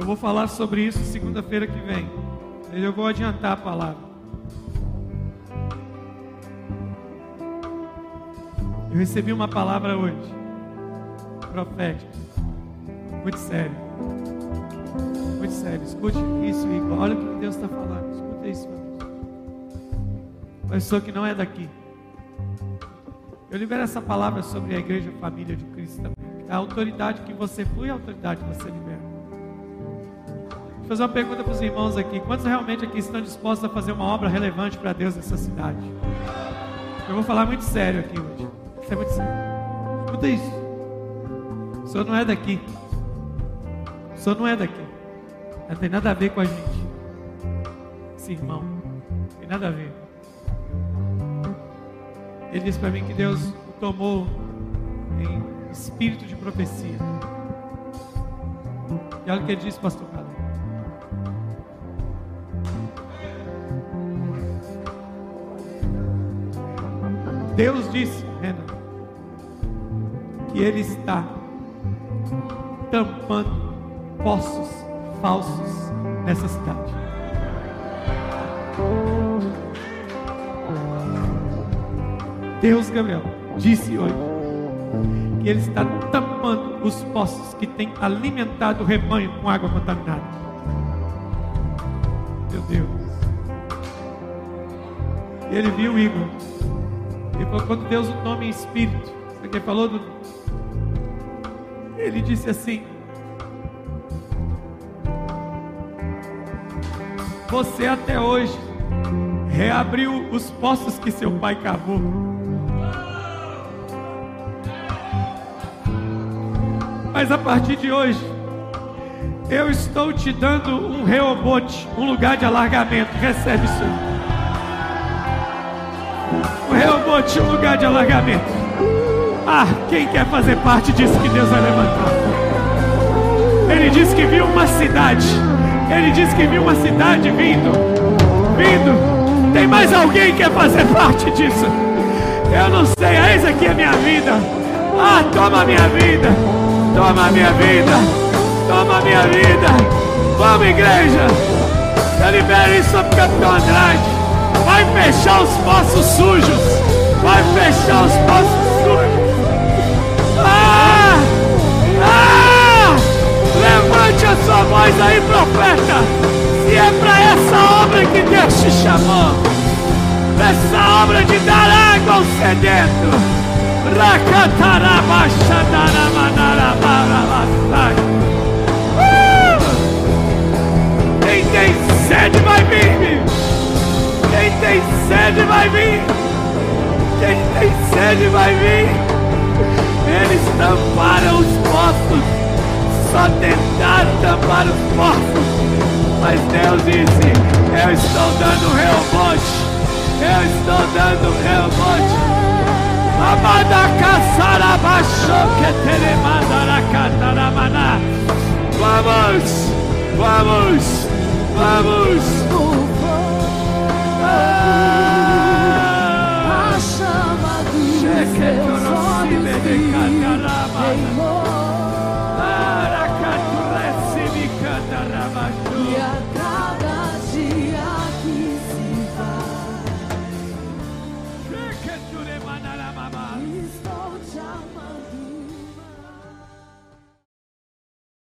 [SPEAKER 1] Vou falar sobre isso segunda-feira que vem. Eu vou adiantar a palavra. Eu recebi uma palavra hoje, profética, muito sério. Muito sério. Escute isso, Igor. Olha o que Deus está falando. Escute isso, meu Deus. Pessoa que não é daqui. Eu libero essa palavra sobre a igreja família de Cristo também. A autoridade que você foi, a autoridade que você libera. Vou fazer uma pergunta para os irmãos aqui. Quantos realmente aqui estão dispostos a fazer uma obra relevante para Deus nessa cidade? Eu vou falar muito sério aqui hoje. Isso é muito sério. Escuta isso. O senhor não é daqui. O senhor não é daqui. Não tem nada a ver com a gente. Esse irmão. Não tem nada a ver. Ele disse para mim que Deus o tomou em espírito de profecia. E olha o que ele disse, pastor Deus disse, Renan, que Ele está tampando poços falsos nessa cidade. Deus, Gabriel, disse hoje que Ele está tampando os poços que têm alimentado o rebanho com água contaminada. Meu Deus. E ele viu o Igor. Falou, quando Deus o toma em espírito. Você que falou do. Ele disse assim: Você até hoje reabriu os poços que seu pai cavou. Mas a partir de hoje, eu estou te dando um reobote, um lugar de alargamento. Recebe isso. Reobote, um lugar de alargamento. Ah, quem quer fazer parte disso que Deus vai levantar? Ele disse que viu uma cidade. Ele disse que viu uma cidade vindo. Vindo. Tem mais alguém que quer fazer parte disso? Eu não sei, eis aqui a minha vida. Ah, toma a minha vida. Toma a minha vida. Toma a minha vida. Vamos, igreja. Eu libero isso sobre o capitão Andrade. Vai fechar os poços sujos. Vai fechar os poços sujos. Ah! Ah! Levante a sua voz aí, profeta. Se é para essa obra que Deus te chamou. Essa obra de dar água ao sedento. Quem tem sede vai vir. Quem tem sede vai vir. Quem tem sede vai vir. Eles tamparam os poços. Só tentaram tampar os poços. Mas Deus disse: Eu estou dando rebote. Eu estou dando rebote. Amadaka sarabasho que telemandarakatarabaná. Vamos, vamos, vamos. Yes,